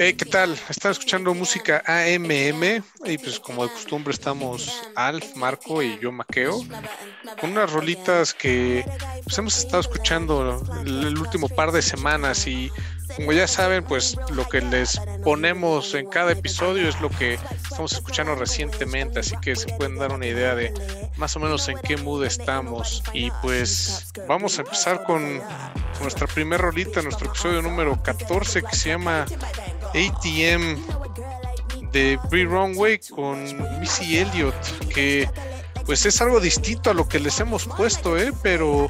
Eh, ¿Qué tal? Están escuchando música AMM y pues como de costumbre estamos Alf, Marco y yo Maqueo con unas rolitas que pues, hemos estado escuchando el último par de semanas y como ya saben pues lo que les ponemos en cada episodio es lo que estamos escuchando recientemente así que se pueden dar una idea de más o menos en qué mood estamos y pues vamos a empezar con nuestra primera rolita, nuestro episodio número 14 que se llama ATM de Brie Runway con Missy Elliott, que pues es algo distinto a lo que les hemos puesto, ¿eh? pero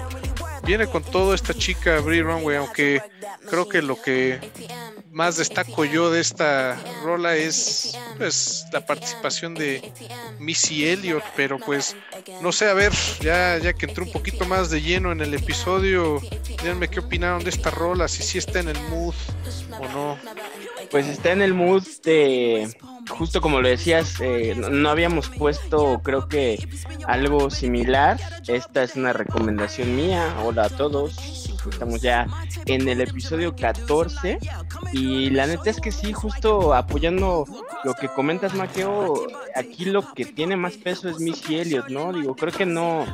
viene con todo esta chica Brie Runway, aunque creo que lo que más destaco yo de esta rola es pues la participación de Missy Elliott, pero pues no sé, a ver, ya, ya que entré un poquito más de lleno en el episodio, díganme qué opinaron de esta rola, si sí está en el mood o no. Pues está en el mood de, justo como lo decías, eh, no, habíamos puesto creo que algo similar. Esta es una recomendación mía. Hola a todos. Estamos ya en el episodio 14 y la neta es que sí, justo apoyando lo que comentas, Maqueo, aquí lo que tiene más peso es Missy Elliott, ¿no? Digo, creo que no,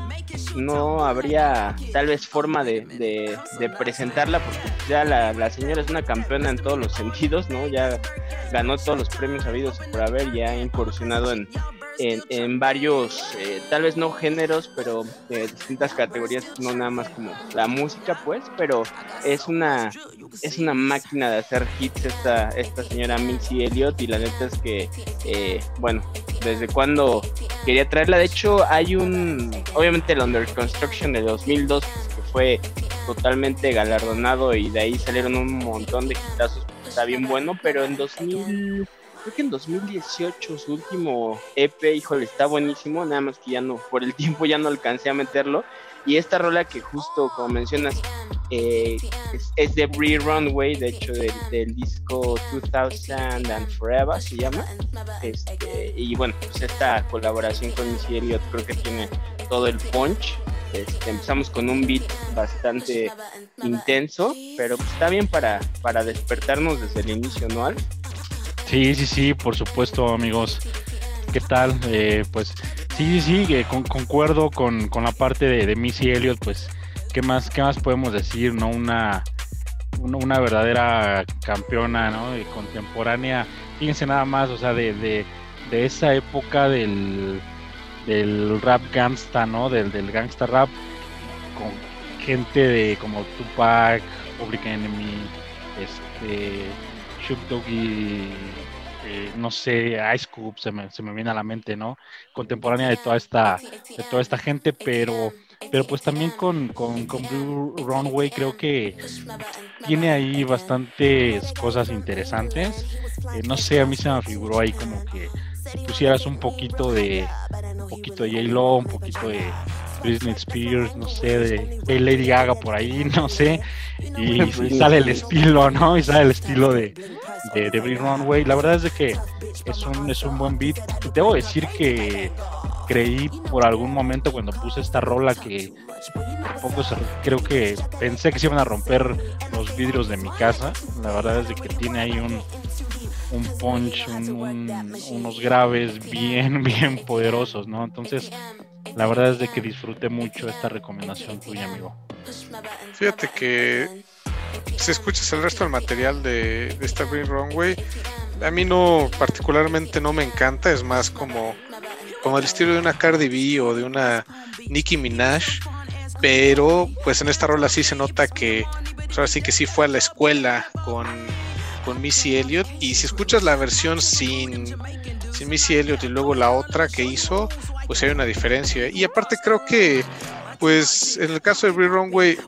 no habría tal vez forma de, de, presentarla porque ya la, la señora es una campeona en todos los sentidos, ¿no? Ya ganó todos los premios habidos por haber, ya ha incursionado en, en, varios, eh, tal vez no géneros, pero de distintas categorías, no nada más como la música, pues, pero es una es una máquina de hacer hits esta, esta señora Missy Elliott y la neta es que, eh, bueno, desde cuando quería traerla, de hecho hay un, obviamente el Under Construction de 2002, pues, que fue totalmente galardonado y de ahí salieron un montón de hitazos, está bien bueno, pero en 2000 creo que en 2018 su último EP, híjole, está buenísimo, nada más que ya no, por el tiempo ya no alcancé a meterlo. Y esta rola que justo como mencionas eh, es, de Brie Runway, de hecho del, disco 2000 and Forever se llama. Este, y bueno, pues esta colaboración con Missy Elliott creo que tiene todo el punch. Este, empezamos con un beat bastante intenso, pero pues está bien para, para despertarnos desde el inicio, ¿no? Sí, sí, sí, por supuesto, amigos. ¿Qué tal? Eh, pues sí, sí, sí, concuerdo con, la parte de, Missy Elliott, pues, ¿qué más, qué más podemos decir, no? Una, una, verdadera campeona, ¿no? contemporánea. Fíjense nada más, o sea, de, de, esa época del, del rap gangsta, ¿no? Del, del gangsta rap, con gente de como Tupac, Public Enemy, este Shoot Doggy, eh, no sé, Ice Cube, se me, se me viene a la mente, ¿no? Contemporánea de toda esta, de toda esta gente, pero, pero pues también con, con, Blue Runway creo que tiene ahí bastantes cosas interesantes. Eh, no sé, a mí se me figuró ahí como que pusieras un poquito de un poquito de J-Lo, un poquito de Britney Spears, no sé, de, Lady Gaga por ahí, no sé, y, sale el estilo, ¿no? Y sale el estilo de, de, de Runway. La verdad es de que es un, es un buen beat. Debo decir que creí por algún momento cuando puse esta rola que poco creo que pensé que se iban a romper los vidrios de mi casa. La verdad es de que tiene ahí un, un punch, unos graves bien, bien poderosos, ¿no? Entonces, la verdad es de que disfruté mucho esta recomendación tuya, amigo. Fíjate que si escuchas el resto del material de, esta Green Runway, a mí no particularmente no me encanta, es más como, como el estilo de una Cardi B o de una Nicki Minaj, pero pues en esta rola sí se nota que pues ahora sí que sí fue a la escuela con, con Missy Elliott y si escuchas la versión sin, sin Missy Elliott y luego la otra que hizo, pues hay una diferencia. Y aparte creo que, pues en el caso de Brie Runway,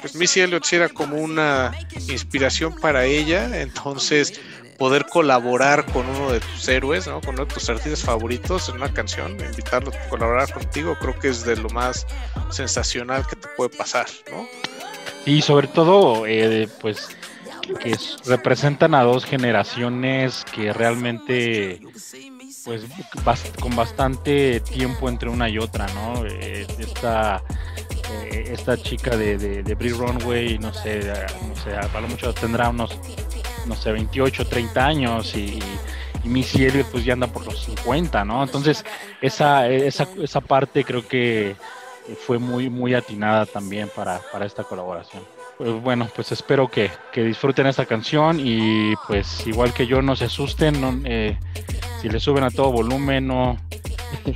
pues Missy Elliott sí era como una inspiración para ella, entonces poder colaborar con uno de tus héroes, ¿no? con uno de tus artistas favoritos en una canción, invitarlo a colaborar contigo, creo que es de lo más sensacional que te puede pasar, ¿no? Y sobre todo, eh, pues que representan a dos generaciones que realmente pues con bastante tiempo entre una y otra, ¿no? Eh, esta, eh, esta chica de, de, Runway, no sé, no sé, a lo mucho tendrá unos no sé, 28, 30 años y, y Missy Elliott pues ya anda por los 50, ¿no? Entonces esa, esa, esa parte creo que fue muy, muy atinada también para, para esta colaboración. Pues bueno, pues espero que, que, disfruten esta canción y pues igual que yo no se asusten, eh, si le suben a todo volumen no,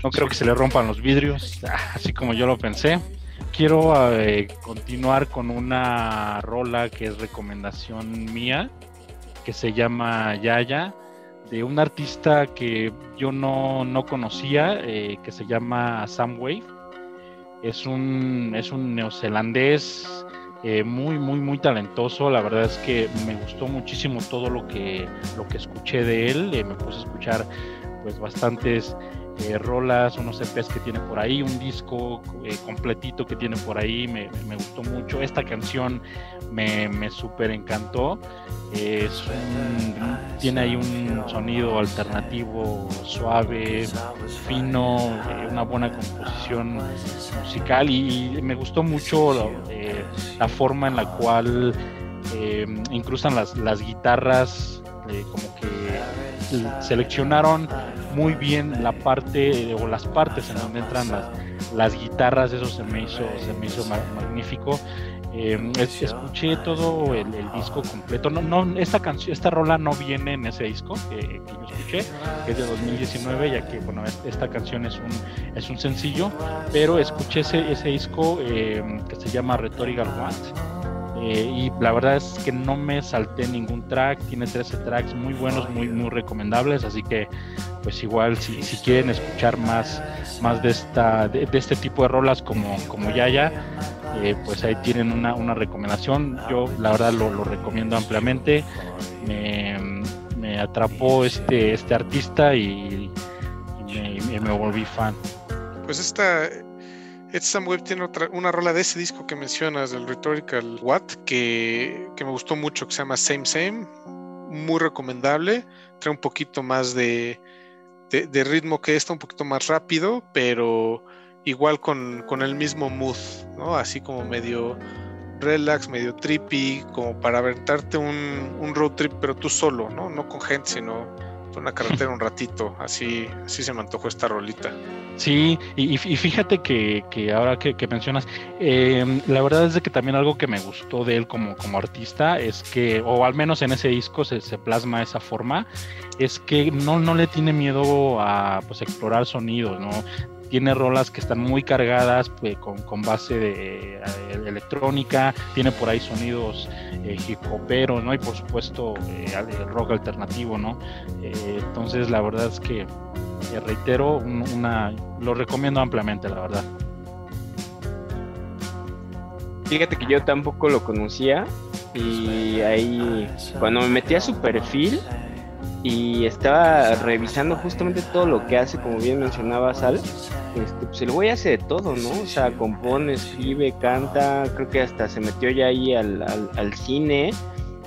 no creo que se le rompan los vidrios, así como yo lo pensé. Quiero eh, continuar con una rola que es recomendación mía, que se llama Yaya, de un artista que yo no, no conocía, eh, que se llama Sam Wave. Es un, es un neozelandés eh, muy, muy, muy talentoso. La verdad es que me gustó muchísimo todo lo que, lo que escuché de él. Eh, me puse a escuchar pues bastantes eh, rolas, unos EPs que tiene por ahí, un disco eh, completito que tiene por ahí, me, gustó mucho. Esta canción me, me súper encantó. Es un, tiene ahí un sonido alternativo suave, fino, eh, una buena composición musical y, me gustó mucho eh, la forma en la cual incrustan las, las guitarras como que seleccionaron muy bien la parte o las partes en donde entran las, las guitarras, eso se me hizo, se me hizo magnífico. Eh, escuché todo el, el, disco completo. No, no, esta canción, esta rola no viene en ese disco que, que, yo escuché, que es de 2019, ya que bueno, esta canción es un, es un sencillo, pero escuché ese, ese disco eh, que se llama Rhetorical What eh, y la verdad es que no me salté ningún track, tiene 13 tracks muy buenos, muy, muy recomendables, así que pues igual si, si quieren escuchar más, más de, esta, de, este tipo de rolas como, como Yaya, eh, pues ahí tienen una, una, recomendación, yo la verdad lo, lo recomiendo ampliamente, me, me, atrapó este, este artista y, me, me volví fan. Pues esta Sam Web tiene otra, una rola de ese disco que mencionas, del Rhetorical What, que, que, me gustó mucho, que se llama Same Same, muy recomendable, trae un poquito más de, de, de ritmo que esta, un poquito más rápido, pero igual con, con, el mismo mood, ¿no? Así como medio relax, medio trippy, como para aventarte un, un road trip, pero tú solo, ¿no? No con gente, sino una carretera un ratito, así, así se me antojó esta rolita. Sí, y, y fíjate que, que ahora que, que mencionas, eh, la verdad es de que también algo que me gustó de él como, como artista es que, o al menos en ese disco se, se plasma esa forma, es que no, no le tiene miedo a pues, explorar sonidos, ¿no? Tiene rolas que están muy cargadas pues, con, con, base de eh, electrónica, tiene por ahí sonidos eh, hip hoperos, ¿no? Y por supuesto eh, rock alternativo, ¿no? Eh, entonces la verdad es que reitero, una, lo recomiendo ampliamente, la verdad. Fíjate que yo tampoco lo conocía y ahí cuando me metí a su perfil y estaba revisando justamente todo lo que hace, como bien mencionaba Sal, este, pues el güey hace de todo, ¿no? O sea, compone, escribe, canta, creo que hasta se metió ya ahí al, al, al cine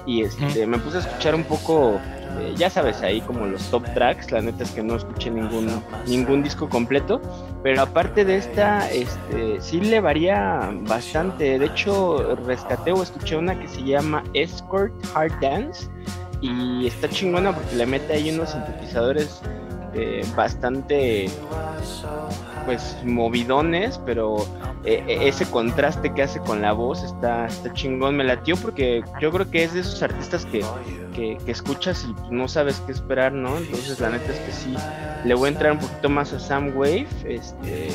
y este, me puse a escuchar un poco, eh, ya sabes, ahí como los top tracks, la neta es que no escuché ningún, ningún disco completo, pero aparte de esta, este, sí le varía bastante, de hecho rescaté o escuché una que se llama Escort Hard Dance, y está chingona porque le mete ahí unos sintetizadores eh, bastante pues movidones, pero eh, ese contraste que hace con la voz está, está chingón, me latió porque yo creo que es de esos artistas que, que, que, escuchas y no sabes qué esperar, ¿no? Entonces la neta es que sí, le voy a entrar un poquito más a Sam Wave, este,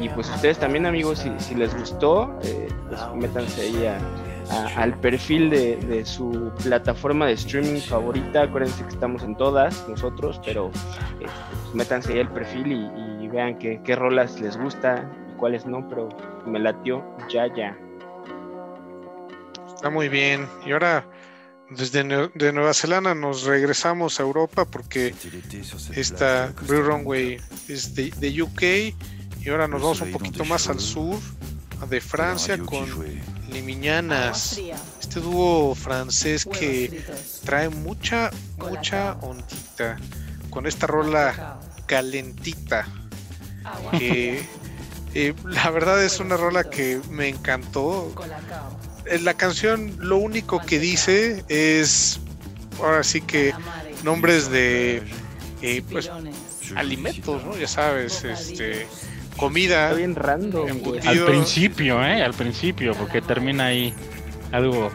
y pues ustedes también amigos, si, si les gustó, eh, pues métanse ahí a a, al perfil de, de, su plataforma de streaming favorita. Acuérdense que estamos en todas nosotros, pero eh, pues métanse ahí al perfil y, y vean qué, qué, rolas les gusta y cuáles no, pero me latió ya, ya. Está muy bien. Y ahora desde de Nueva Zelanda nos regresamos a Europa porque esta Blue Runway es de, de UK y ahora nos vamos un poquito más al sur de Francia con Limiñanas, este dúo francés que trae mucha, mucha ondita con esta rola calentita. Que eh, la verdad es una rola que me encantó. La canción lo único que dice es ahora sí que nombres de eh, pues alimentos, ¿no? Ya sabes, este comida. Está bien random. Al principio, ¿eh? Al principio, porque termina ahí algo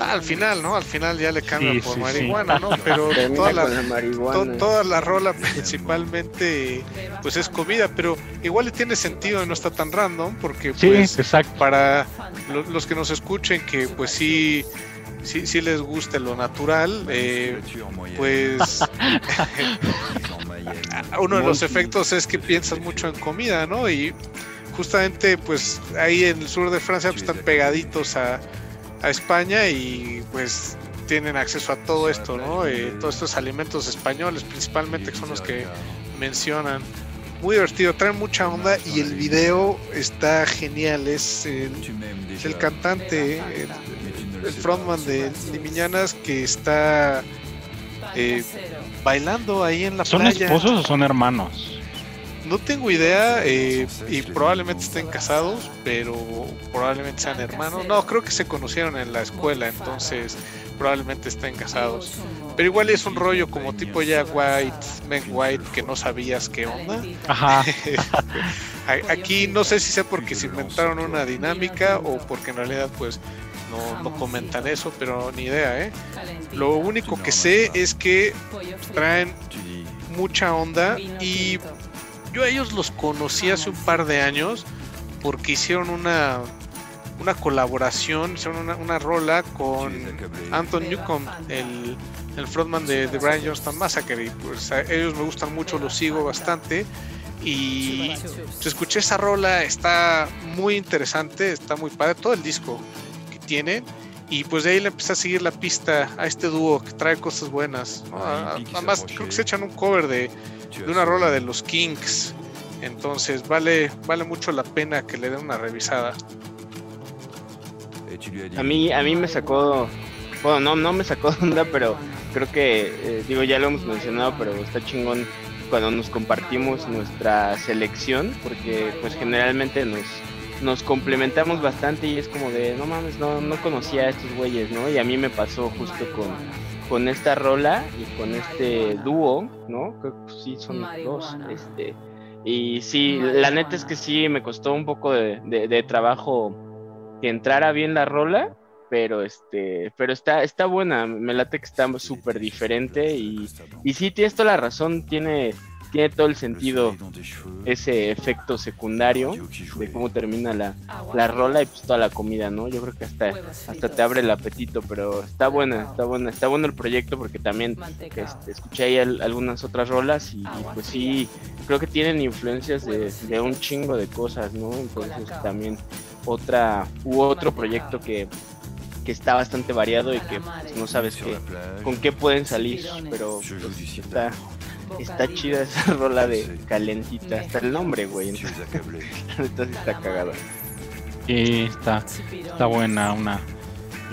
Ah, al final, ¿no? Al final ya le cambian por marihuana, ¿no? Pero toda la, toda la rola principalmente pues es comida, pero igual le tiene sentido y no está tan random porque pues para los que nos escuchen que pues sí sí, sí les guste lo natural, eh, pues uno de los efectos es que piensas mucho en comida, ¿no? Y justamente pues ahí en el sur de Francia pues, están pegaditos a a España y pues tienen acceso a todo esto, ¿no? Eh, todos estos alimentos españoles principalmente que son los que mencionan. Muy divertido, traen mucha onda y el video está genial. Es el, cantante, el, frontman de Limiñanas que está eh, bailando ahí en la playa. ¿Son esposos o son hermanos? No tengo idea eh, y probablemente estén casados, pero probablemente sean hermanos. No, creo que se conocieron en la escuela, entonces probablemente estén casados. Pero igual es un rollo como tipo ya White, Men White, que no sabías qué onda. Ajá. Aquí no sé si sea porque se inventaron una dinámica o porque en realidad pues no, no, comentan eso, pero ni idea, ¿eh? Lo único que sé es que traen mucha onda y yo a ellos los conocí hace un par de años porque hicieron una, una colaboración, hicieron una, una rola con Anton Newcomb, el, el frontman de The Brian Johnston Massacre. Y pues a ellos me gustan mucho, los sigo bastante. Y escuché esa rola, está muy interesante, está muy padre, todo el disco tiene. Y pues de ahí le empecé a seguir la pista a este dúo que trae cosas buenas. Además, creo que se echan un cover de, de una rola de los Kings. Entonces vale, vale mucho la pena que le den una revisada. A mí, a mí me sacó, bueno, no, no me sacó onda, pero creo que, eh, digo, ya lo hemos mencionado, pero está chingón cuando nos compartimos nuestra selección, porque pues generalmente nos, nos complementamos bastante y es como de, no mames, no, no conocía a estos güeyes, ¿no? Y a mí me pasó justo con, con esta rola y con este dúo, ¿no? Creo que sí son dos. Este, y sí, la neta es que sí me costó un poco de, trabajo que entrara bien la rola, pero este, pero está, está buena, me late que está súper diferente y, y sí, tienes toda la razón, tiene tiene todo el sentido ese efecto secundario de cómo termina la, la rola y pues toda la comida, ¿no? Yo creo que hasta, hasta te abre el apetito, pero está buena, está buena, está bueno el proyecto porque también este, escuché ahí algunas otras rolas y, pues sí, creo que tienen influencias de, un chingo de cosas, ¿no? Entonces también otra u otro proyecto que que está bastante variado y que pues, no sabes qué, con qué pueden salir, pero pues, está, Está chida esa rola de calentita, hasta el nombre, güey. Entonces está cagada. Sí, está, está buena, una,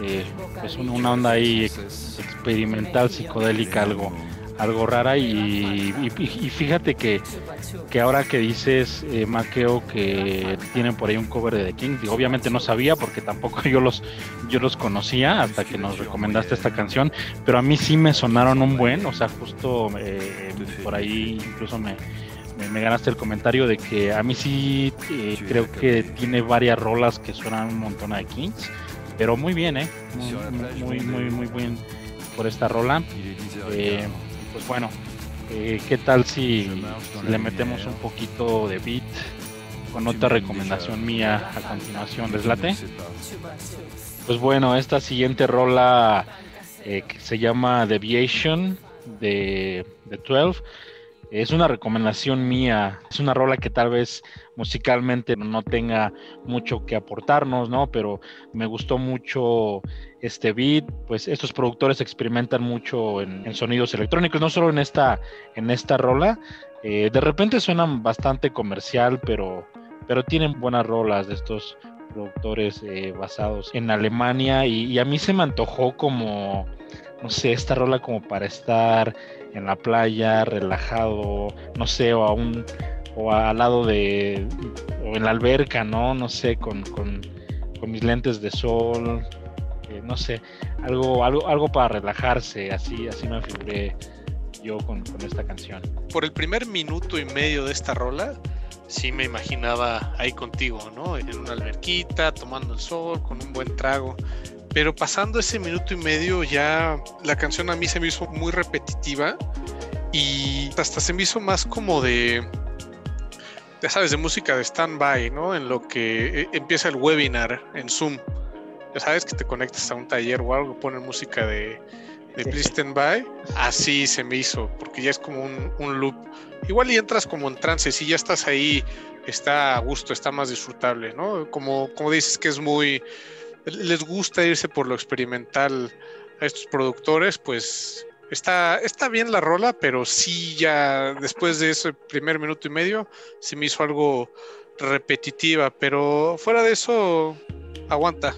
eh, pues una onda ahí experimental, psicodélica, algo algo rara y, fíjate que, que, ahora que dices eh, Maqueo que tienen por ahí un cover de The King, obviamente no sabía porque tampoco yo los yo los conocía hasta que nos recomendaste esta canción, pero a mí sí me sonaron un buen, o sea, justo eh, por ahí incluso me, me, ganaste el comentario de que a mí sí eh, creo que tiene varias rolas que suenan un montón a Kings, pero muy bien, ¿eh? Muy, muy, muy, bien por esta rola. Eh, pues bueno, eh, ¿qué tal si le metemos un poquito de beat con otra recomendación mía a continuación? ¿Les late? Pues bueno, esta siguiente rola eh, que se llama Deviation de, de 12 es una recomendación mía, es una rola que tal vez musicalmente no tenga mucho que aportarnos, ¿no? Pero me gustó mucho este beat, pues estos productores experimentan mucho en, sonidos electrónicos, no solo en esta, en esta rola, eh, de repente suenan bastante comercial, pero, pero tienen buenas rolas de estos productores eh, basados en Alemania y, y a mí se me antojó como, no sé, esta rola como para estar en la playa, relajado, no sé, o a un o al lado de o en la alberca, ¿no? No sé, con, con, mis lentes de sol, eh, no sé, algo, algo, algo para relajarse, así, así me figuré yo con, con, esta canción. Por el primer minuto y medio de esta rola, sí me imaginaba ahí contigo, ¿no? En una alberquita, tomando el sol, con un buen trago. Pero pasando ese minuto y medio ya la canción a mí se me hizo muy repetitiva y hasta se me hizo más como de, ya sabes, de música de stand-by, ¿no? En lo que eh, empieza el webinar en Zoom. Ya sabes que te conectas a un taller o algo, ponen música de, de Please Stand By, así se me hizo, porque ya es como un, un, loop. Igual y entras como en trance, si ya estás ahí, está a gusto, está más disfrutable, ¿no? Como, como dices que es muy, les gusta irse por lo experimental a estos productores, pues está, está bien la rola, pero sí ya después de ese primer minuto y medio se me hizo algo repetitiva, pero fuera de eso, aguanta.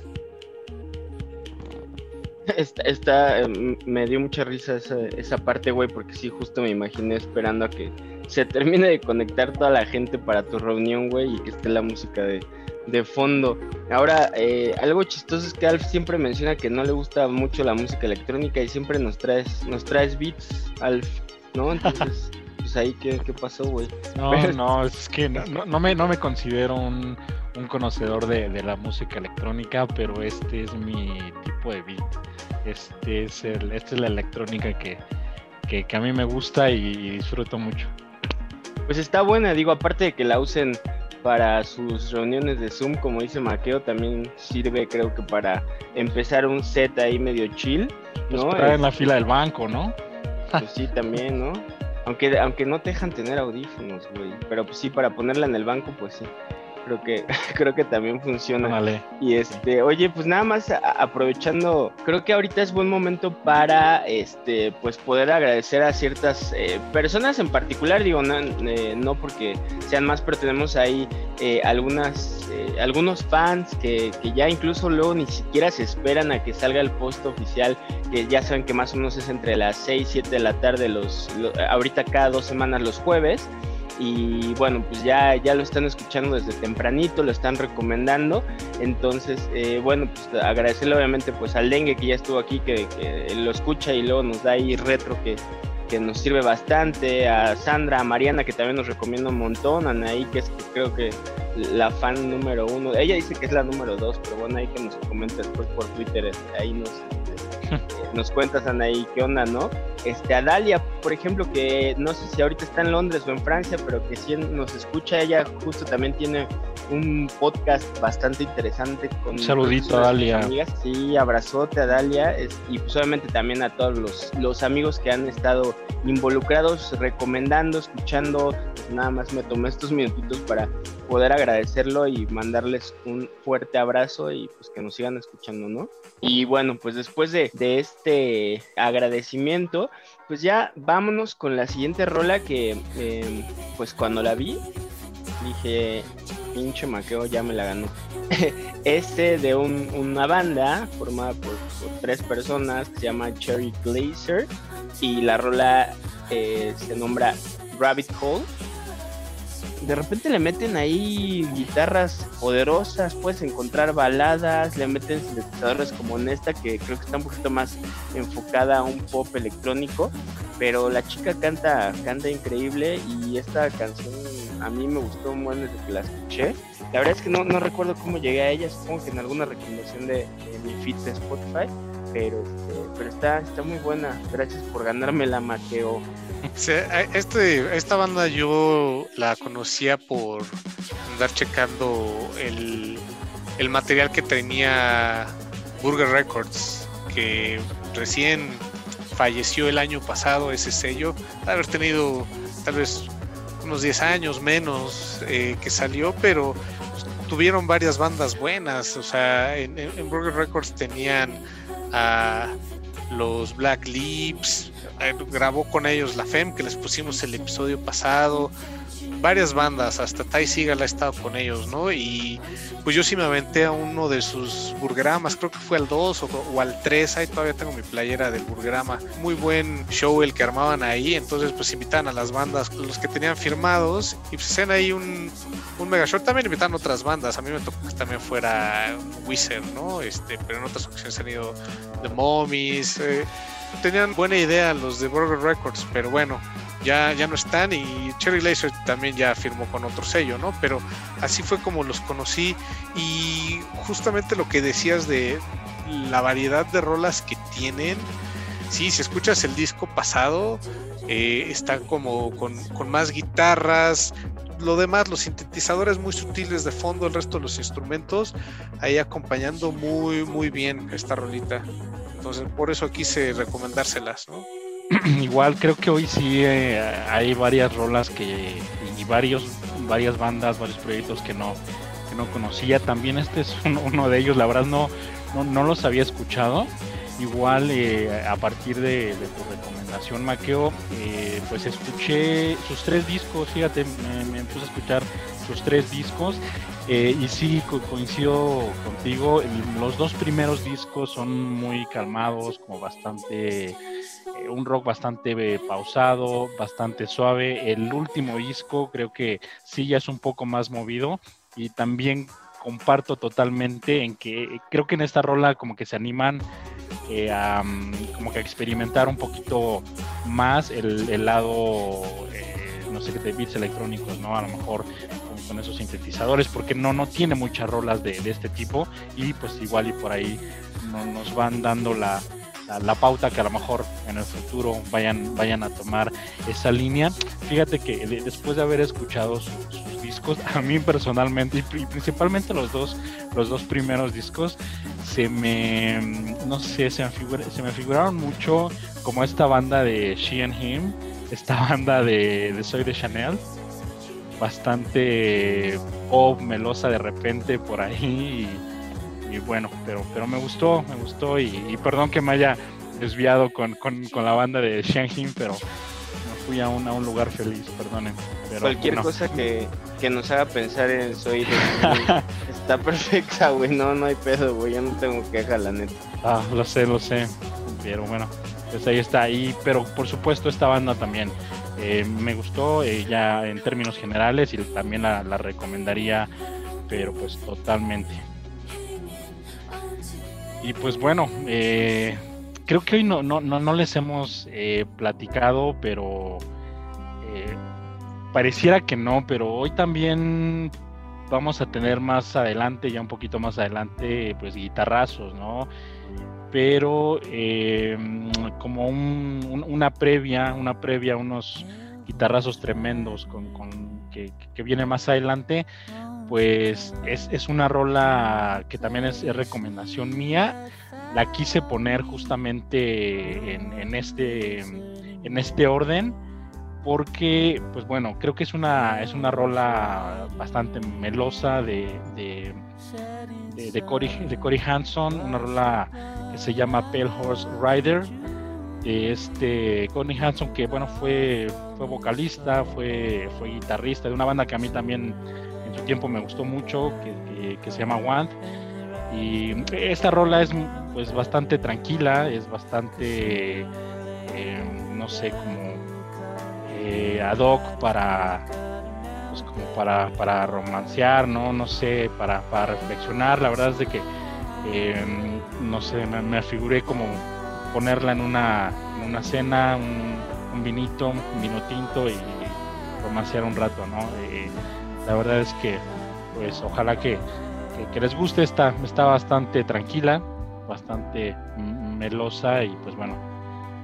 Está, em, me dio mucha risa esa, esa parte, güey, porque sí, justo me imaginé esperando a que se termine de conectar toda la gente para tu reunión, güey, y que esté la música de, de fondo. Ahora, eh, algo chistoso es que Alf siempre menciona que no le gusta mucho la música electrónica y siempre nos traes, nos traes beats, Alf, ¿no? Entonces, pues ahí, ¿qué, qué pasó, güey? No, no, es que no, no, me, no me considero un, un conocedor de, de, la música electrónica, pero este es mi tipo de beat. Este es el, esta es la electrónica que, que, que a mí me gusta y, y disfruto mucho. Pues está buena, digo, aparte de que la usen para sus reuniones de Zoom, como dice Maqueo, también sirve creo que para empezar un set ahí medio chill, ¿no? Pues en la fila del banco, ¿no? Pues sí, también, ¿no? Aunque, aunque no te dejan tener audífonos, güey. Pero pues sí, para ponerla en el banco, pues sí creo que creo que también funciona. Vale. Y este, oye, pues nada más aprovechando, creo que ahorita es buen momento para este pues poder agradecer a ciertas eh, personas en particular, digo, no, eh, no, porque sean más, pero tenemos ahí eh, algunas eh, algunos fans que, que, ya incluso luego ni siquiera se esperan a que salga el post oficial, que ya saben que más o menos es entre las 6, 7 de la tarde los, los ahorita cada dos semanas los jueves y bueno, pues ya, ya lo están escuchando desde tempranito, lo están recomendando, entonces, eh, bueno, pues agradecerle obviamente pues al Dengue que ya estuvo aquí, que, lo escucha y luego nos da ahí retro que, que nos sirve bastante, a Sandra, a Mariana que también nos recomienda un montón, a Anaí que es creo que la fan número uno, ella dice que es la número dos, pero bueno, ahí que nos comenta después por Twitter, ahí nos, nos cuentas, Anaí, qué onda, ¿no? Este, a Dalia, por ejemplo, que no sé si ahorita está en Londres o en Francia, pero que sí nos escucha, ella justo también tiene un podcast bastante interesante con un saludito a Dalia. Amigas. Sí, abrazote a Dalia es, y pues obviamente también a todos los, los amigos que han estado involucrados, recomendando, escuchando, pues nada más me tomé estos minutitos para poder agradecerlo y mandarles un fuerte abrazo y pues que nos sigan escuchando, ¿no? Y bueno, pues después de, de este agradecimiento, pues ya vámonos con la siguiente rola que eh, pues cuando la vi dije, pinche maqueo ya me la ganó. este de un, una banda formada por, tres personas se llama Cherry Glazer y la rola eh, se nombra Rabbit Hole. De repente le meten ahí guitarras poderosas, puedes encontrar baladas, le meten sintetizadores como en esta que creo que está un poquito más enfocada a un pop electrónico, pero la chica canta, canta increíble y esta canción a mí me gustó un buen desde que la escuché. La verdad es que no, no recuerdo cómo llegué a ella, supongo que en alguna recomendación de, mi feed de Spotify, pero, este, pero está, está muy buena. Gracias por ganarme la Mateo. Sí, este, esta banda yo la conocía por andar checando el, el material que tenía Burger Records, que recién falleció el año pasado ese sello, haber tenido tal vez unos 10 años menos eh, que salió, pero tuvieron varias bandas buenas. O sea, en, en Burger Records tenían a los Black Lips, eh, grabó con ellos la FEM, que les pusimos el episodio pasado. Varias bandas, hasta Ty Seagal ha estado con ellos, ¿no? Y pues yo sí me aventé a uno de sus burgramas, creo que fue al 2 o, al 3, ahí todavía tengo mi playera del burgrama. Muy buen show el que armaban ahí, entonces pues invitan a las bandas, los que tenían firmados, y pues hacían ahí un, un mega show. También invitan otras bandas, a mí me tocó que también fuera Wizard, ¿no? Este, pero en otras ocasiones han ido The Mommies. Eh, tenían buena idea los de Burger Records, pero bueno, ya, ya no están y Cherry Laser también ya firmó con otro sello, ¿no? Pero así fue como los conocí y justamente lo que decías de la variedad de rolas que tienen, sí, si escuchas el disco pasado, eh, está como con, con más guitarras, lo demás, los sintetizadores muy sutiles de fondo, el resto de los instrumentos, ahí acompañando muy, muy bien esta rolita. Entonces, por eso quise recomendárselas, ¿no? Igual creo que hoy sí eh, hay varias rolas que y varios varias bandas, varios proyectos que no que no conocía. También este es uno, de ellos. La verdad no, no, los había escuchado. Igual eh, a partir de, tu recomendación, Maqueo, eh, pues escuché sus tres discos. Fíjate, me, puse a escuchar sus tres discos y sí coincido contigo. Los dos primeros discos son muy calmados, como bastante eh, un rock bastante eh, pausado, bastante suave. El último disco creo que sí ya es un poco más movido y también comparto totalmente en que creo que en esta rola como que se animan eh, a mm, como que a experimentar un poquito más el, lado no sé qué de beats electrónicos no a lo mejor con, esos sintetizadores porque no no tiene muchas rolas de, este tipo y pues igual y por ahí no, nos van dando la, la, pauta que a lo mejor en el futuro vayan, vayan a tomar esa línea. Fíjate que después de haber escuchado sus, discos, a mí personalmente, y principalmente los dos, los dos primeros discos, se me, no sé, se me, se me figuraron mucho como esta banda de She and Him, esta banda de, de Soy de Chanel bastante pop, melosa de repente por ahí y bueno, pero, pero me gustó, me gustó y, perdón que me haya desviado con, la banda de Shanghai, pero me fui a un, a un lugar feliz, perdonen. Cualquier cosa que, nos haga pensar en soy está perfecta, güey, no, no hay pedo, güey, yo no tengo queja, la neta. Ah, lo sé, lo sé, pero bueno, pues ahí está, y, pero por supuesto esta banda también eh, me gustó eh, ya en términos generales y también la, la recomendaría, pero pues totalmente. Y pues bueno, eh, creo que hoy no, no, no, les hemos eh, platicado, pero eh, pareciera que no, pero hoy también vamos a tener más adelante, ya un poquito más adelante, pues guitarrazos, ¿no? Pero como una previa, una previa, unos guitarrazos tremendos con, con que, viene más adelante pues es, una rola que también es, recomendación mía. La quise poner justamente en, este, en este orden porque, pues bueno, creo que es una, es una rola bastante melosa de, de, de, de Hanson, una rola que se llama Pale Horse Rider. De este Hanson, que bueno, fue, fue vocalista, fue, fue guitarrista de una banda que a mí también tiempo me gustó mucho, que, se llama Want. Y esta rola es pues bastante tranquila, es bastante, eh, no sé, como eh, ad hoc para, pues como para, para romancear, ¿no? No sé, para, para reflexionar. La verdad es de que, eh, no sé, me, me, figuré como ponerla en una, en una cena, un, vinito, un vino tinto y romancear un rato, ¿no? La verdad es que, pues ojalá que, les guste. Está, está bastante tranquila, bastante melosa y pues bueno,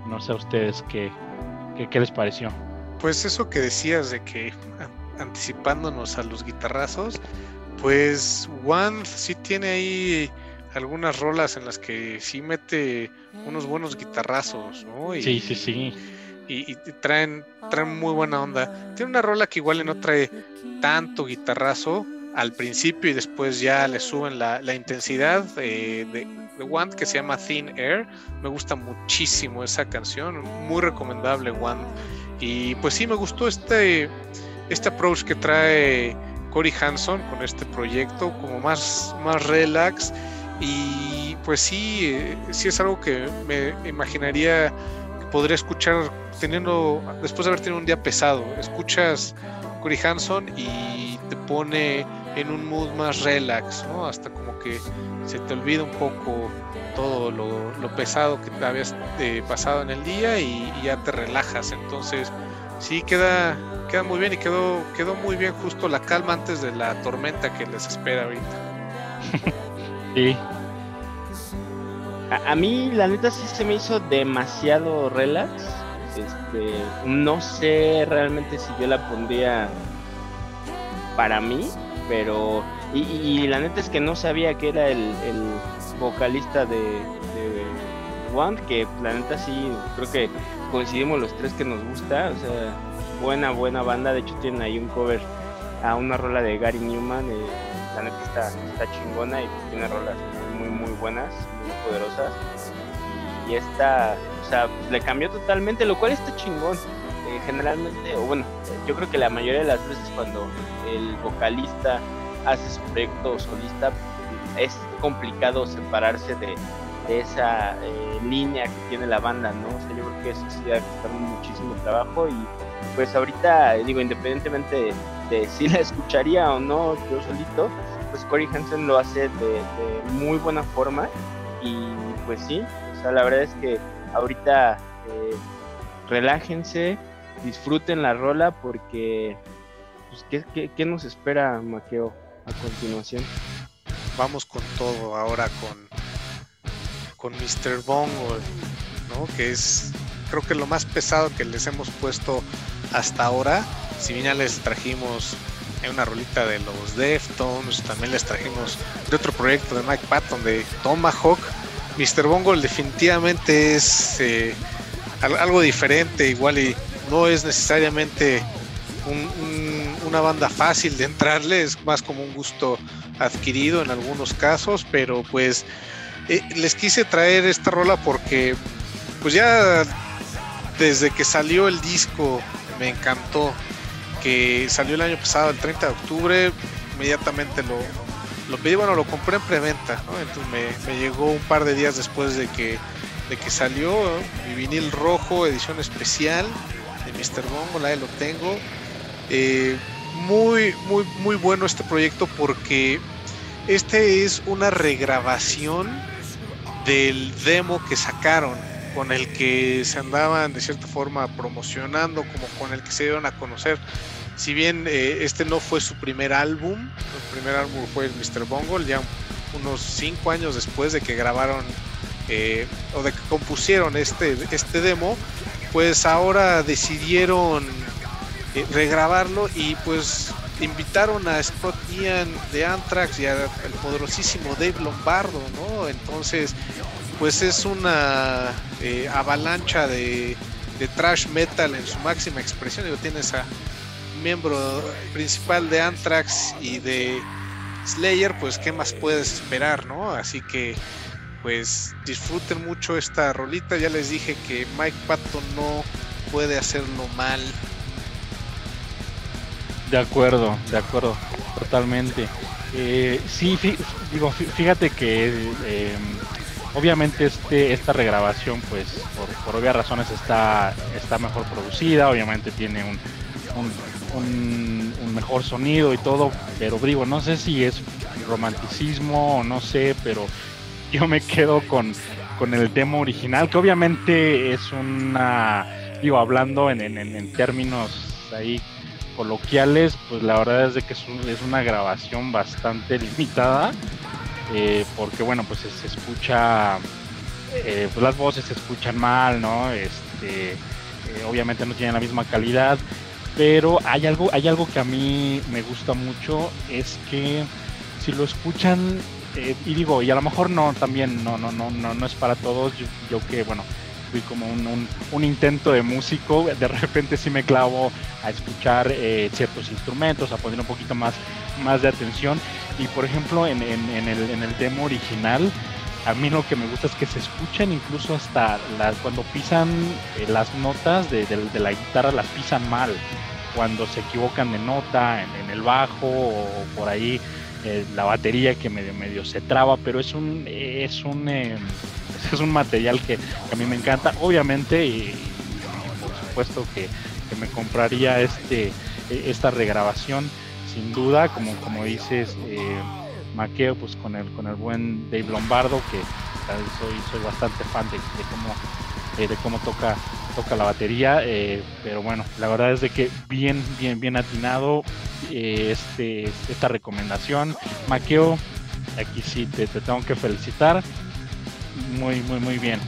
no sé a ustedes qué, qué, les pareció. Pues eso que decías de que anticipándonos a los guitarrazos, pues One sí tiene ahí algunas rolas en las que sí mete unos buenos guitarrazos, ¿no? sí, sí, sí y, traen, traen muy buena onda. Tiene una rola que igual no trae tanto guitarrazo al principio y después ya le suben la, intensidad de, de Wand que se llama Thin Air. Me gusta muchísimo esa canción, muy recomendable Wand. Y pues sí, me gustó este, este approach que trae Cory Hanson con este proyecto, como más, más relax. Y pues sí, eh, sí es algo que me imaginaría podría escuchar teniendo, después de haber tenido un día pesado. Escuchas Cory Hanson y te pone en un mood más relax, ¿no? Hasta como que se te olvida un poco todo lo, pesado que te habías eh, pasado en el día y, ya te relajas. Entonces, sí queda, queda muy bien y quedó, quedó muy bien justo la calma antes de la tormenta que les espera ahorita. sí. A, a mí, la neta, sí se me hizo demasiado relax. Este, no sé realmente si yo la pondría para mí, pero y, la neta es que no sabía que era el, vocalista de, de One, que la neta sí, creo que coincidimos los tres que nos gusta, o sea, buena, buena banda, de hecho tienen ahí un cover a una rola de Gary Newman, eh, la neta está, está chingona y tiene rolas muy, muy buenas, poderosas, y esta, o sea, le cambió totalmente, lo cual está chingón. Eh, generalmente, o bueno, yo creo que la mayoría de las veces cuando el vocalista hace su proyecto solista, es complicado separarse de, esa eh, línea que tiene la banda, ¿no? O sea, yo creo que eso sí ha costado muchísimo trabajo y pues ahorita, digo, independientemente de, si la escucharía o no yo solito, pues Corey Hansen lo hace de, muy buena forma y pues sí, o sea, la verdad es que ahorita eh, relájense, disfruten la rola porque pues, ¿qué, qué, nos espera Maqueo? a continuación. Vamos con todo ahora con, con Mr. Bongo, ¿no? que es creo que lo más pesado que les hemos puesto hasta ahora. Si bien ya les trajimos una rolita de los Deftones, también les trajimos de otro proyecto de Mike Patton de Tomahawk. Mr. Bongo definitivamente es eh, algo diferente, igual y no es necesariamente una banda fácil de entrarle, es más como un gusto adquirido en algunos casos, pero pues eh, les quise traer esta rola porque pues ya desde que salió el disco me encantó, que salió el año pasado, el 30 de octubre, inmediatamente lo, lo pedí, bueno, lo compré en preventa, entonces me, llegó un par de días después de que, de que salió mi vinil rojo, edición especial de Mr. Bongo, ahí lo tengo. Eh, muy, muy, muy bueno este proyecto porque este es una regrabación del demo que sacaron, con el que se andaban de cierta forma promocionando, como con el que se dieron a conocer. Si bien eh, este no fue su primer álbum, el primer álbum fue el Mr. Bungle, ya unos cinco años después de que grabaron eh, o de que compusieron este, este demo, pues ahora decidieron eh, regrabarlo y pues invitaron a Scott Ian de Anthrax y al poderosísimo Dave Lombardo, ¿no? Entonces, pues es una eh, avalancha de, de, trash metal en su máxima expresión. Digo, tienes a miembro principal de Anthrax y de Slayer, pues qué más puedes esperar, ¿no? Así que pues disfruten mucho esta rolita. Ya les dije que Mike Patton no puede hacerlo mal de acuerdo, de acuerdo, totalmente. Eh, sí, digo, fíjate que eh, obviamente este esta regrabación, pues por, obvias razones está está mejor producida, obviamente tiene un, un, mejor sonido y todo, pero digo, no sé si es romanticismo o no sé, pero yo me quedo con, con el demo original, que obviamente es una, digo, hablando en, en, en términos ahí coloquiales, pues la verdad es de que es, una grabación bastante limitada, eh, porque bueno, pues se, escucha, eh, pues las voces se escuchan mal, ¿no? Este, eh, obviamente no tienen la misma calidad, pero hay algo, hay algo que a mí me gusta mucho, es que si lo escuchan, y digo, y a lo mejor no, también no, no, no, no, no es para todos, yo que, bueno, fui como un, intento de músico, de repente sí me clavo a escuchar ciertos instrumentos, a poner un poquito más, más de atención. Y por ejemplo, en, el, demo original, a mí lo que me gusta es que se escuchan incluso hasta las, cuando pisan eh, las notas de, la guitarra, las pisan mal. cuando se equivocan de nota en, el bajo o por ahí eh, la batería que medio medio se traba, pero es un es un em, es un material que, a mí me encanta, obviamente y, por supuesto que, me compraría este e, esta regrabación sin duda, como como dices eh, Maqueo, pues con el con el buen Dave Lombardo que soy soy bastante fan de, de cómo eh, de cómo toca toca la batería, eh, pero bueno, la verdad es de que bien, bien, bien atinado este, esta recomendación. Maqueo, aquí sí te, tengo que felicitar. Muy, muy, muy bien.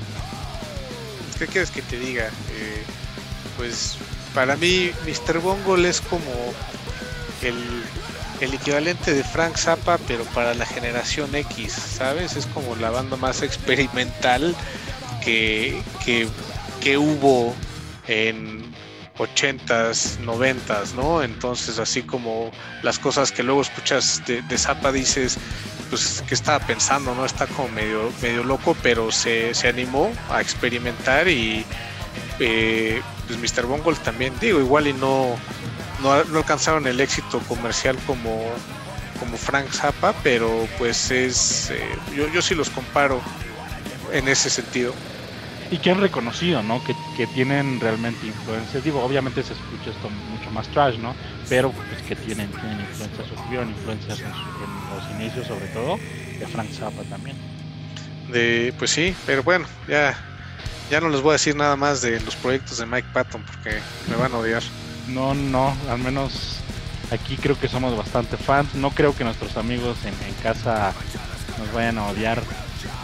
¿Qué quieres que te diga? pues para mí Mr. Bungle es como el, el equivalente de Frank Zappa, pero para la generación X, ¿sabes? Es como la banda más experimental que, que, hubo en 80s, 90s, ¿no? Entonces, así como las cosas que luego escuchas de, Zappa, dices, pues, ¿qué estaba pensando, no? Está como medio, medio loco, pero se, animó a experimentar y eh, pues Mr. Bungle también, digo, igual y no, no, alcanzaron el éxito comercial como, como Frank Zappa, pero pues es, eh, yo, yo sí los comparo en ese sentido y que han reconocido, ¿no? Que, que, tienen realmente influencias. Digo, obviamente se escucha esto mucho más trash, ¿no? Pero pues que tienen, tienen influencias, sufrieron influencias en, los inicios, sobre todo, de Frank Zappa también. De, pues sí, pero bueno, ya, ya no les voy a decir nada más de los proyectos de Mike Patton porque me van a odiar. No, no, al menos aquí creo que somos bastante fans. No creo que nuestros amigos en, casa nos vayan a odiar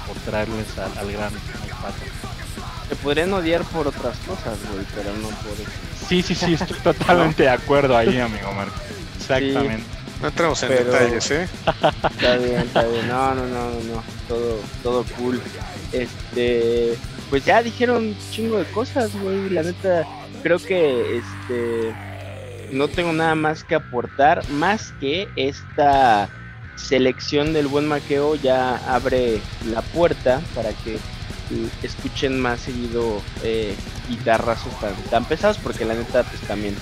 por traerles al, al gran Patton. Te podrían odiar por otras cosas, güey, pero no por eso. Sí, sí, sí, estoy totalmente de acuerdo ahí, amigo Marco. Exactamente. No entramos en detalles, ¿eh? Está bien, está bien. No, no, no, no, Todo, todo cool. Este, pues ya dijeron un chingo de cosas, güey. La neta, creo que este no tengo nada más que aportar, más que esta selección del buen maqueo ya abre la puerta para que escuchen más seguido eh, guitarrazos tan, pesados, porque la neta pues también,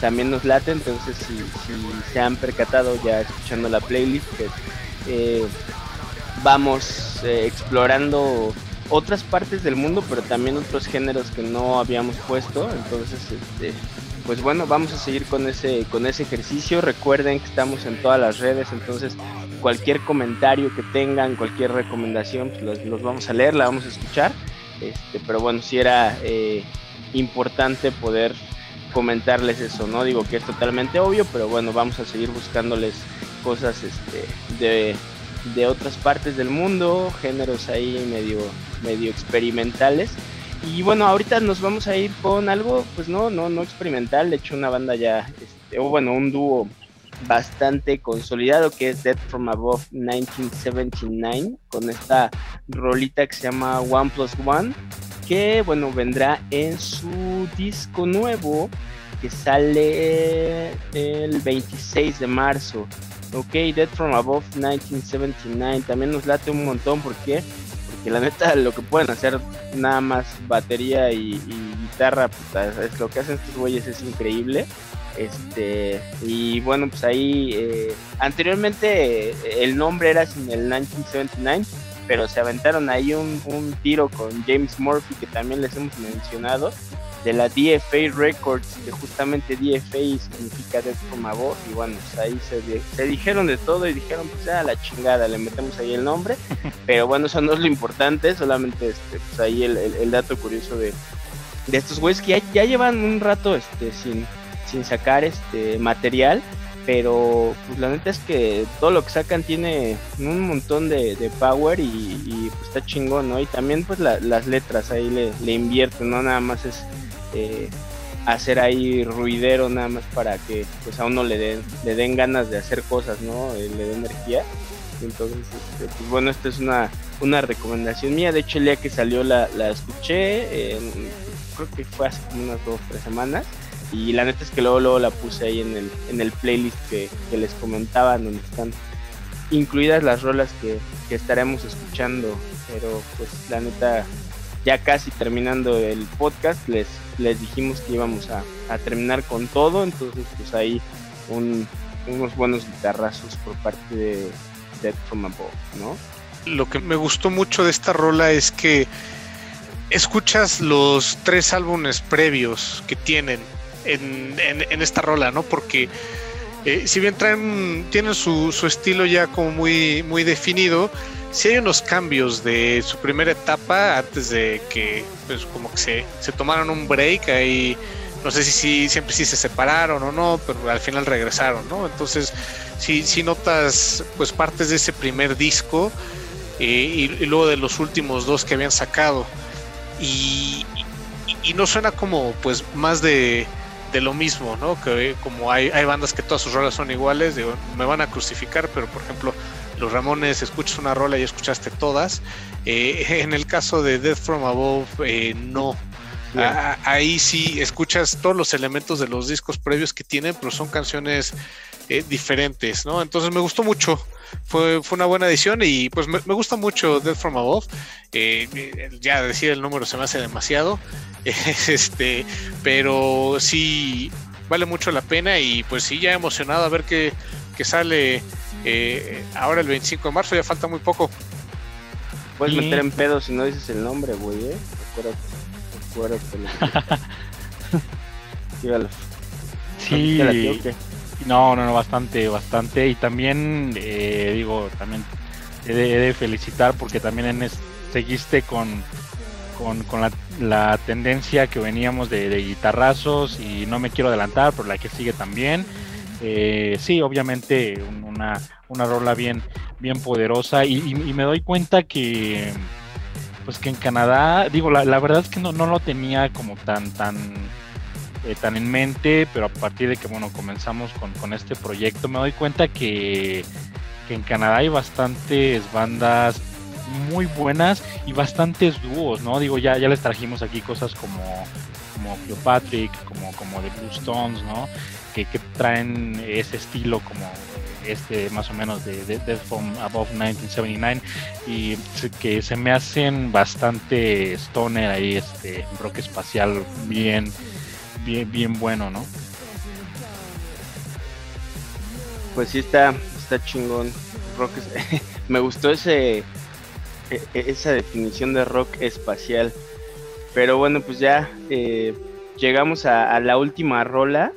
también nos late, entonces si, si se han percatado ya escuchando la playlist, pues eh, vamos eh, explorando otras partes del mundo, pero también otros géneros que no habíamos puesto, entonces este, pues bueno, vamos a seguir con ese, con ese ejercicio. Recuerden que estamos en todas las redes, entonces cualquier comentario que tengan, cualquier recomendación, pues los, vamos a leer, la vamos a escuchar. Este, pero bueno, si era eh, importante poder comentarles eso, ¿no? Digo que es totalmente obvio, pero bueno, vamos a seguir buscándoles cosas este, de, de otras partes del mundo, géneros ahí medio, medio experimentales y bueno, ahorita nos vamos a ir con algo, pues no, no, no experimental, de hecho una banda ya, este, o bueno, un dúo bastante consolidado que es Dead from Above 1979, con esta rolita que se llama One Plus One, que bueno, vendrá en su disco nuevo que sale el 26 de marzo. Ok, Dead from Above 1979 también nos late un montón porque que la neta lo que pueden hacer nada más batería y, guitarra, pues, es lo que hacen estos güeyes es increíble. Este, y bueno, pues ahí eh, anteriormente eh, el nombre era sin el 1979, pero se aventaron ahí un, un tiro con James Murphy, que también les hemos mencionado, de la DFA Records, que justamente DFA significa Death from Above, y bueno, pues ahí se, dijeron de todo y dijeron, pues a la chingada, le metemos ahí el nombre, pero bueno, eso no es lo importante, solamente este, pues ahí el, dato curioso de, de estos güeyes que ya, llevan un rato este, sin, sin sacar este material, pero pues la neta es que todo lo que sacan tiene un montón de, power y, pues está chingón, ¿no? Y también pues las letras ahí le, le invierten, no nada más es eh, hacer ahí ruidero nada más para que pues a uno le den, le den ganas de hacer cosas, ¿no? Eh, le den energía. Entonces, este, pues bueno, esta es una, una recomendación mía. De hecho, el día que salió la, la escuché, creo que fue hace como unas dos o tres semanas. Y la neta es que luego, luego la puse ahí en el, en el playlist que, que les comentaba, donde están incluidas las rolas que, que estaremos escuchando. Pero pues la neta ya casi terminando el podcast, les, les dijimos que íbamos a, terminar con todo, entonces pues ahí unos buenos guitarrazos por parte de Dead From Above, ¿no? Lo que me gustó mucho de esta rola es que escuchas los tres álbumes previos que tienen en, esta rola, ¿no? Porque eh, si bien traen, tienen su, estilo ya como muy, muy definido, si hay unos cambios de su primera etapa antes de que pues como que se, se tomaron un break ahí. No sé si, siempre sí se separaron o no pero al final regresaron no entonces si si notas pues partes de ese primer disco eh, y, luego de los últimos dos que habían sacado. Y, y, no suena como pues más de, de lo mismo, ¿no? Que como hay, hay bandas que todas sus rolas son iguales, digo, me van a crucificar, pero por ejemplo, los Ramones escuchas una rola y escuchaste todas. Eh, en el caso de Death from Above, eh, no. ahí sí escuchas todos los elementos de los discos previos que tienen, pero son canciones eh, diferentes, ¿no? Entonces me gustó mucho. Fue, fue una buena edición y pues me, gusta mucho Death from Above. ya decir el número se me hace demasiado. este, pero sí vale mucho la pena y pues sí, ya emocionado a ver qué, qué sale eh, ahora el 25 de marzo ya falta muy poco. Puedes meter en pedo si no dices el nombre, güey, ¿eh? Acuérdate. Sí. No, no, no, bastante, bastante. Y también, eh, digo, también he de, felicitar porque también seguiste con, con, con la, tendencia que veníamos de, guitarrazos y no me quiero adelantar, pero la que sigue también. Eh, sí, obviamente una, una rola bien, bien poderosa y, me doy cuenta que pues que en Canadá, digo, la, verdad es que no, no, lo tenía como tan, tan, eh, tan en mente, pero a partir de que, bueno, comenzamos con, este proyecto, me doy cuenta que, que, en Canadá hay bastantes bandas muy buenas y bastantes dúos, ¿no? Digo, ya, ya les trajimos aquí cosas como, como Cleopatrick, como, como The Blue Stones, ¿no? que, traen ese estilo como este más o menos de, Death from Above 1979 y que se me hacen bastante stoner ahí este rock espacial bien bien bien bueno no pues sí está está chingón. Rock me gustó ese e, e, esa definición de rock espacial. Pero bueno pues ya eh, llegamos a la última rola.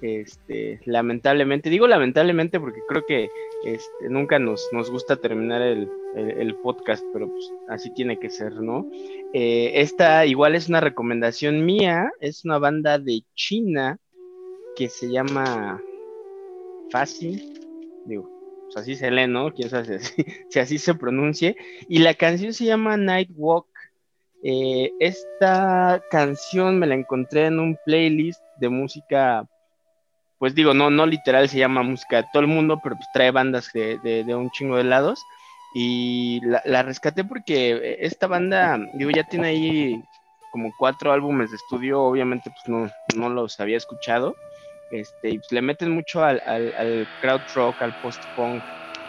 Este, lamentablemente, digo lamentablemente porque creo que este, nunca nos, nos gusta terminar el, podcast, pero pues así tiene que ser, ¿no? Eh, esta igual es una recomendación mía, es una banda de China que se llama Fácil, digo, pues así se lee, ¿no? Quién sabe si, así se pronuncie, y la canción se llama Night Walk. Eh, esta canción me la encontré en un playlist de música pues digo, no, no literal se llama música de todo el mundo, pero pues trae bandas de, de, un chingo de lados. Y la, rescaté porque esta banda, digo, ya tiene ahí como cuatro álbumes de estudio, obviamente pues no, no los había escuchado. Este, y pues le meten mucho al, al, crowd rock, al post-punk.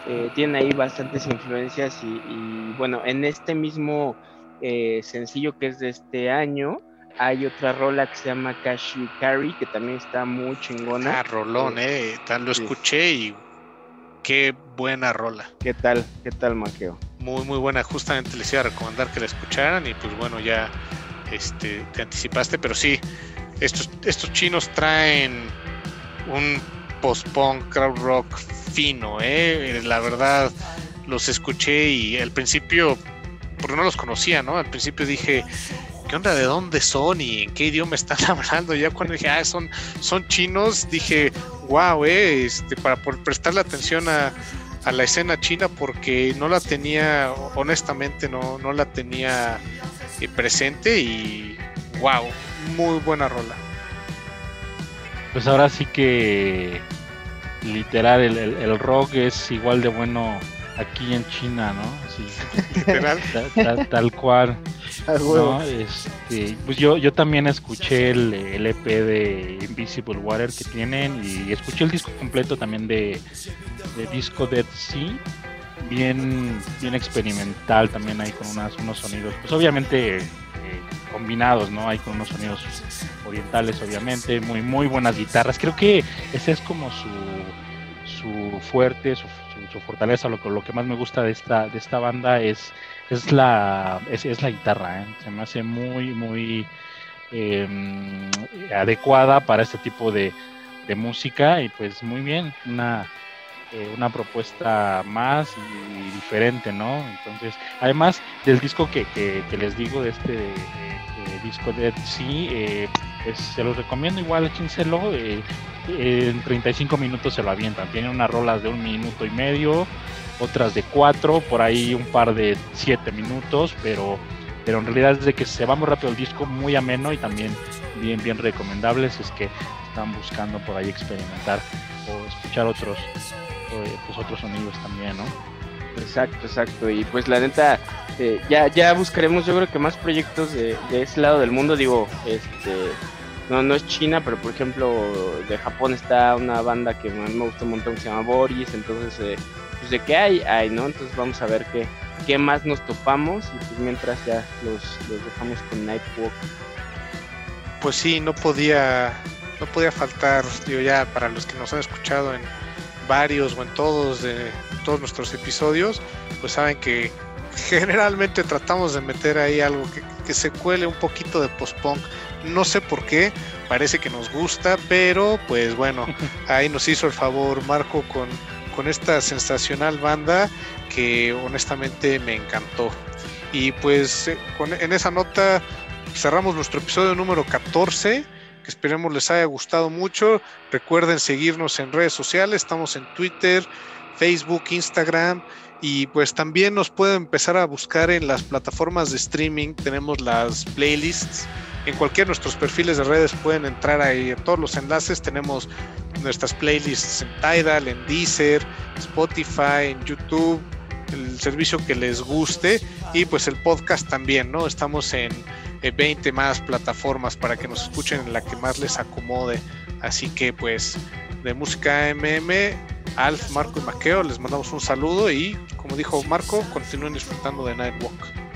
Eh, tiene ahí bastantes influencias y, bueno, en este mismo eh, sencillo que es de este año, hay otra rola que se llama Cashew Carry, que también está muy chingona. Ah, rolón, eh. Tal lo escuché y qué buena rola. ¿Qué tal? ¿Qué tal, Maqueo? Muy, muy buena. Justamente les iba a recomendar que la escucharan y pues bueno, ya este, te anticipaste, pero sí, estos, estos chinos traen un post-punk, crowd rock fino, eh. La verdad, los escuché y al principio, porque no los conocía, ¿no? Al principio dije, ¿qué onda? ¿De dónde son y en qué idioma están hablando? Ya cuando dije, ah, son, son chinos, dije, wow, eh, este, para por prestarle atención a, a, la escena china porque no la tenía, honestamente, no, no la tenía eh, presente y wow, muy buena rola. Pues ahora sí que literal el, el rock es igual de bueno aquí en China, ¿no? tal, cual. Este, pues yo, yo también escuché el, EP de Invisible Water que tienen y escuché el disco completo también de, de Disco Dead Sea. bien, bien experimental también ahí con unas, unos sonidos, pues obviamente eh, combinados, ¿no? Hay con unos sonidos orientales, obviamente, muy, muy buenas guitarras. Creo que ese es como su, su fuerte, su, fortaleza, lo, lo que más me gusta de esta, de esta banda es, es, la, es, la guitarra, ¿eh? se me hace muy, muy eh, adecuada para este tipo de, de música y pues muy bien, una eh, una propuesta más y, diferente, ¿no? Entonces, además del disco que, les digo, de este disco de sí, eh, pues se los recomiendo igual, échenselo, eh, en 35 minutos se lo avientan, tiene unas rolas de un minuto y medio, otras de cuatro, por ahí un par de siete minutos, pero pero en realidad es de que se va muy rápido el disco, muy ameno y también bien, bien recomendables, es que están buscando por ahí experimentar o escuchar otros, pues otros sonidos también, ¿no? Exacto, exacto. Y pues la neta, eh, ya, ya buscaremos yo creo que más proyectos de, de ese lado del mundo. Digo, este, no, no es China, pero por ejemplo de Japón está una banda que a mí me gusta un montón que se llama Boris. Entonces, eh, pues de qué hay, hay, ¿no? Entonces vamos a ver qué, qué más nos topamos y pues mientras ya los, los dejamos con Nightwalk. Pues sí, no podía, no podía faltar, digo ya para los que nos han escuchado en varios o en todos de todos nuestros episodios, pues saben que generalmente tratamos de meter ahí algo que, que se cuele un poquito de post-punk. No sé por qué, parece que nos gusta, pero pues bueno, ahí nos hizo el favor Marco con, con esta sensacional banda que honestamente me encantó. Y pues con, en esa nota cerramos nuestro episodio número 14 Esperemos les haya gustado mucho. Recuerden seguirnos en redes sociales. Estamos en Twitter, Facebook, Instagram. Y pues también nos pueden empezar a buscar en las plataformas de streaming. Tenemos las playlists. En cualquiera de nuestros perfiles de redes pueden entrar ahí en todos los enlaces. Tenemos nuestras playlists en Tidal, en Deezer, Spotify, en YouTube, el servicio que les guste. Y pues el podcast también, ¿no? Estamos en 20 más plataformas para que nos escuchen en la que más les acomode. Así que pues de música MM, Alf, Marco y Maqueo, les mandamos un saludo y como dijo Marco, continúen disfrutando de Nightwalk.